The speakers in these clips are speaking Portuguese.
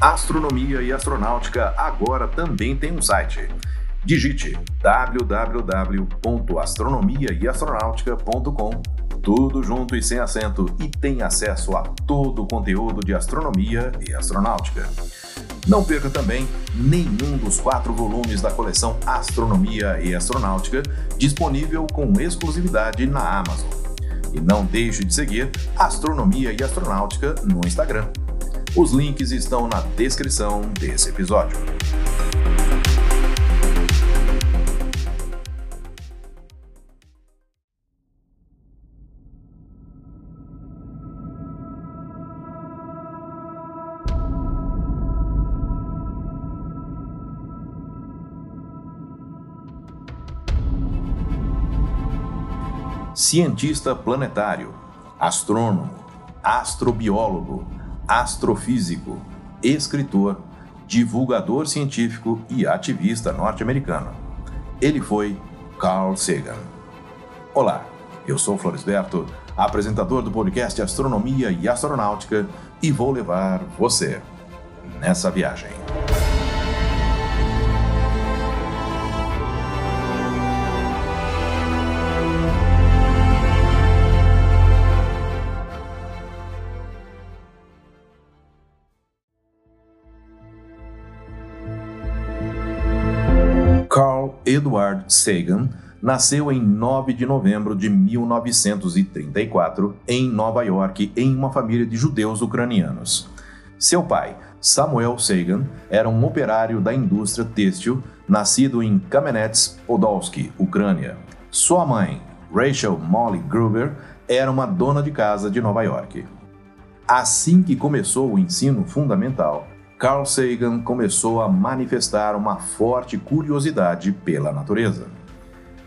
Astronomia e Astronáutica agora também tem um site. Digite www.astronomiaeastronautica.com, tudo junto e sem acento, e tem acesso a todo o conteúdo de astronomia e astronáutica. Não perca também nenhum dos quatro volumes da coleção Astronomia e Astronáutica, disponível com exclusividade na Amazon. E não deixe de seguir Astronomia e Astronáutica no Instagram. Os links estão na descrição desse episódio. cientista planetário, astrônomo, astrobiólogo, astrofísico, escritor, divulgador científico e ativista norte-americano. Ele foi Carl Sagan. Olá, eu sou Floresberto, apresentador do podcast Astronomia e Astronáutica, e vou levar você nessa viagem. Edward Sagan nasceu em 9 de novembro de 1934 em Nova York em uma família de judeus ucranianos. Seu pai, Samuel Sagan, era um operário da indústria têxtil nascido em Kamenets-Podolsky, Ucrânia. Sua mãe, Rachel Molly Gruber, era uma dona de casa de Nova York. Assim que começou o ensino fundamental, Carl Sagan começou a manifestar uma forte curiosidade pela natureza.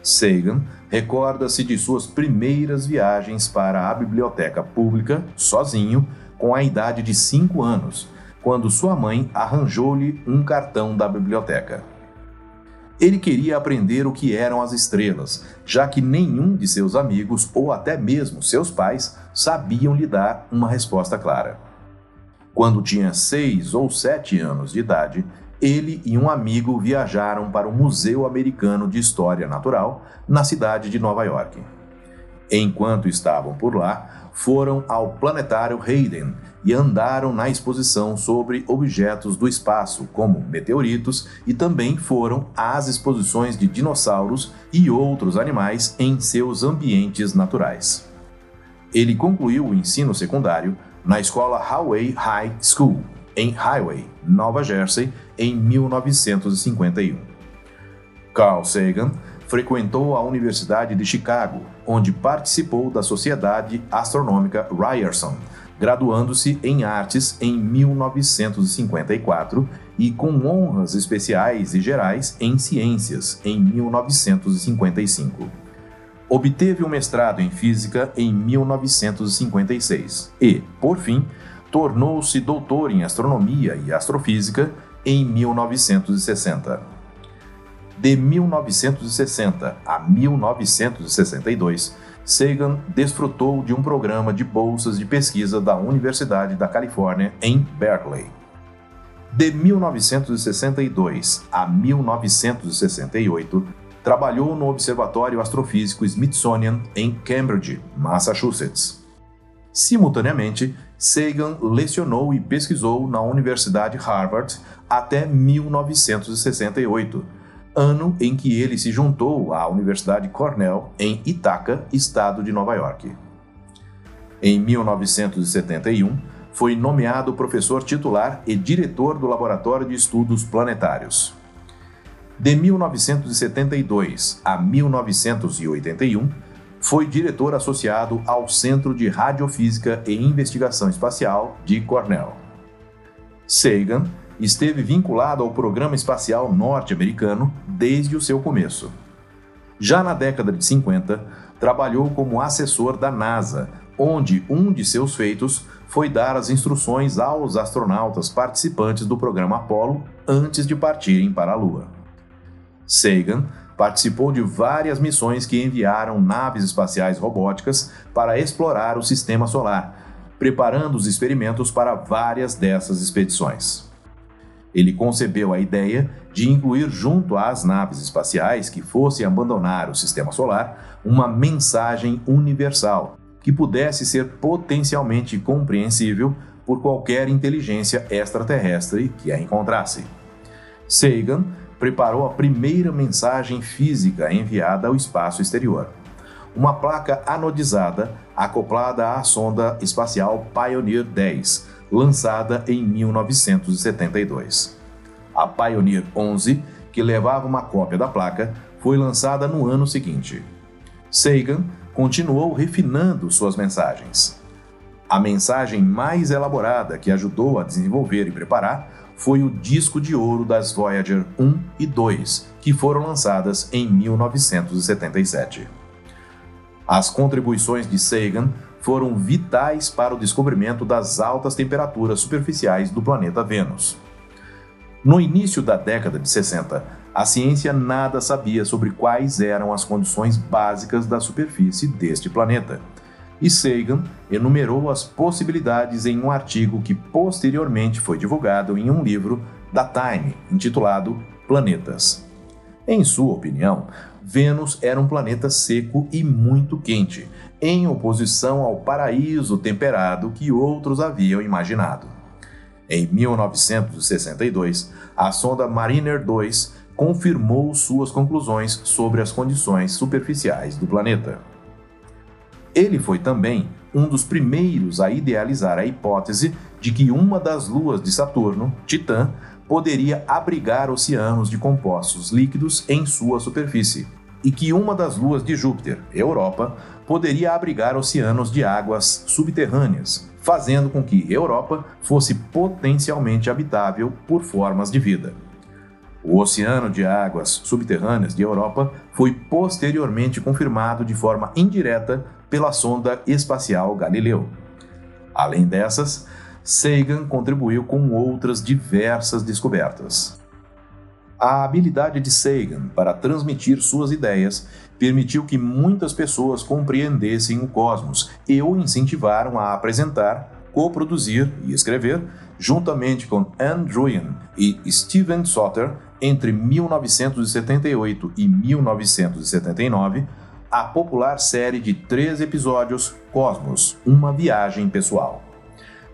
Sagan recorda-se de suas primeiras viagens para a biblioteca pública, sozinho, com a idade de 5 anos, quando sua mãe arranjou-lhe um cartão da biblioteca. Ele queria aprender o que eram as estrelas, já que nenhum de seus amigos ou até mesmo seus pais sabiam lhe dar uma resposta clara. Quando tinha seis ou sete anos de idade, ele e um amigo viajaram para o Museu Americano de História Natural, na cidade de Nova York. Enquanto estavam por lá, foram ao Planetário Hayden e andaram na exposição sobre objetos do espaço, como meteoritos, e também foram às exposições de dinossauros e outros animais em seus ambientes naturais. Ele concluiu o ensino secundário na escola Highway High School, em Highway, Nova Jersey, em 1951. Carl Sagan frequentou a Universidade de Chicago, onde participou da Sociedade Astronômica Ryerson, graduando-se em artes em 1954 e com honras especiais e gerais em ciências em 1955. Obteve um mestrado em física em 1956 e, por fim, tornou-se doutor em astronomia e astrofísica em 1960. De 1960 a 1962, Sagan desfrutou de um programa de bolsas de pesquisa da Universidade da Califórnia em Berkeley. De 1962 a 1968, trabalhou no Observatório Astrofísico Smithsonian em Cambridge, Massachusetts. Simultaneamente, Sagan lecionou e pesquisou na Universidade Harvard até 1968, ano em que ele se juntou à Universidade Cornell em Ithaca, estado de Nova York. Em 1971, foi nomeado professor titular e diretor do Laboratório de Estudos Planetários. De 1972 a 1981, foi diretor associado ao Centro de Radiofísica e Investigação Espacial de Cornell. Sagan esteve vinculado ao programa espacial norte-americano desde o seu começo. Já na década de 50, trabalhou como assessor da NASA, onde um de seus feitos foi dar as instruções aos astronautas participantes do programa Apollo antes de partirem para a Lua. Sagan participou de várias missões que enviaram naves espaciais robóticas para explorar o sistema solar, preparando os experimentos para várias dessas expedições. Ele concebeu a ideia de incluir junto às naves espaciais que fossem abandonar o sistema solar uma mensagem universal que pudesse ser potencialmente compreensível por qualquer inteligência extraterrestre que a encontrasse. Sagan preparou a primeira mensagem física enviada ao espaço exterior. Uma placa anodizada acoplada à sonda espacial Pioneer 10, lançada em 1972. A Pioneer 11, que levava uma cópia da placa, foi lançada no ano seguinte. Sagan continuou refinando suas mensagens. A mensagem mais elaborada que ajudou a desenvolver e preparar foi o disco de ouro das Voyager 1 e 2, que foram lançadas em 1977. As contribuições de Sagan foram vitais para o descobrimento das altas temperaturas superficiais do planeta Vênus. No início da década de 60, a ciência nada sabia sobre quais eram as condições básicas da superfície deste planeta. E Sagan enumerou as possibilidades em um artigo que posteriormente foi divulgado em um livro da Time, intitulado Planetas. Em sua opinião, Vênus era um planeta seco e muito quente, em oposição ao paraíso temperado que outros haviam imaginado. Em 1962, a sonda Mariner 2 confirmou suas conclusões sobre as condições superficiais do planeta. Ele foi também um dos primeiros a idealizar a hipótese de que uma das luas de Saturno, Titã, poderia abrigar oceanos de compostos líquidos em sua superfície, e que uma das luas de Júpiter, Europa, poderia abrigar oceanos de águas subterrâneas, fazendo com que Europa fosse potencialmente habitável por formas de vida. O oceano de águas subterrâneas de Europa foi posteriormente confirmado de forma indireta pela sonda espacial Galileu. Além dessas, Sagan contribuiu com outras diversas descobertas. A habilidade de Sagan para transmitir suas ideias permitiu que muitas pessoas compreendessem o cosmos e o incentivaram a apresentar, coproduzir e escrever, juntamente com Anne e Steven Soter, entre 1978 e 1979, a popular série de três episódios Cosmos Uma Viagem Pessoal.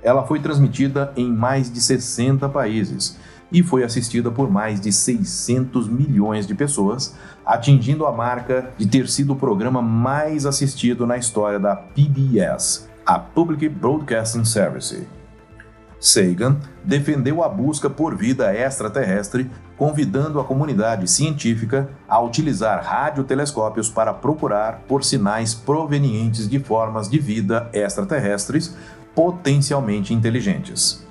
Ela foi transmitida em mais de 60 países e foi assistida por mais de 600 milhões de pessoas, atingindo a marca de ter sido o programa mais assistido na história da PBS, a Public Broadcasting Service. Sagan defendeu a busca por vida extraterrestre, convidando a comunidade científica a utilizar radiotelescópios para procurar por sinais provenientes de formas de vida extraterrestres potencialmente inteligentes.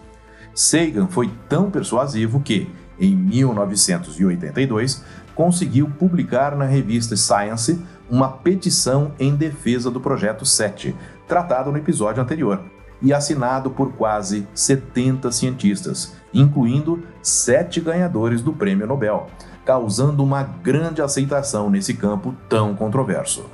Sagan foi tão persuasivo que, em 1982, conseguiu publicar na revista Science uma petição em defesa do Projeto 7, tratado no episódio anterior, e assinado por quase 70 cientistas, incluindo sete ganhadores do Prêmio Nobel, causando uma grande aceitação nesse campo tão controverso.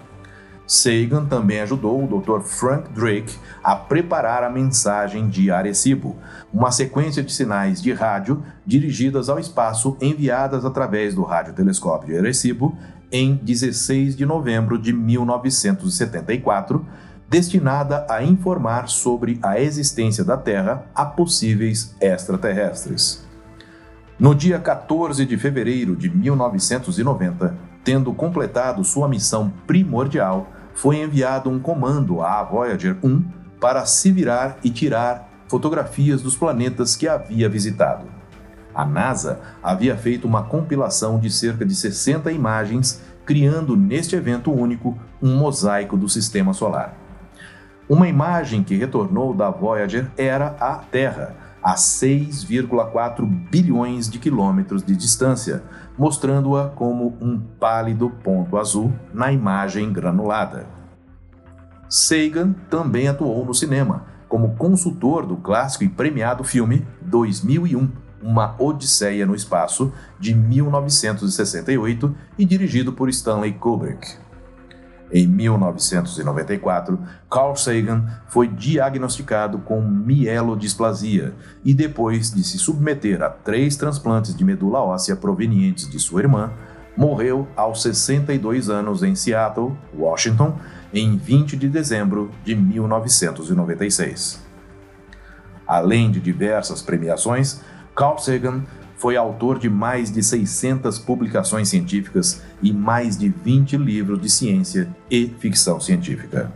Sagan também ajudou o Dr. Frank Drake a preparar a mensagem de Arecibo, uma sequência de sinais de rádio dirigidas ao espaço enviadas através do radiotelescópio de Arecibo em 16 de novembro de 1974, destinada a informar sobre a existência da Terra a possíveis extraterrestres. No dia 14 de fevereiro de 1990, tendo completado sua missão primordial, foi enviado um comando à Voyager 1 para se virar e tirar fotografias dos planetas que havia visitado. A NASA havia feito uma compilação de cerca de 60 imagens, criando neste evento único um mosaico do sistema solar. Uma imagem que retornou da Voyager era a Terra, a 6,4 bilhões de quilômetros de distância, mostrando-a como um pálido ponto azul na imagem granulada. Sagan também atuou no cinema, como consultor do clássico e premiado filme 2001, Uma Odisseia no Espaço, de 1968 e dirigido por Stanley Kubrick. Em 1994, Carl Sagan foi diagnosticado com mielodisplasia e, depois de se submeter a três transplantes de medula óssea provenientes de sua irmã, morreu aos 62 anos em Seattle, Washington, em 20 de dezembro de 1996. Além de diversas premiações, Carl Sagan foi autor de mais de 600 publicações científicas e mais de 20 livros de ciência e ficção científica.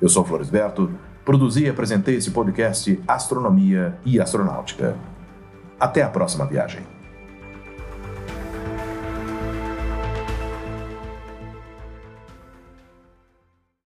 Eu sou Floresberto, produzi e apresentei esse podcast Astronomia e Astronáutica. Até a próxima viagem.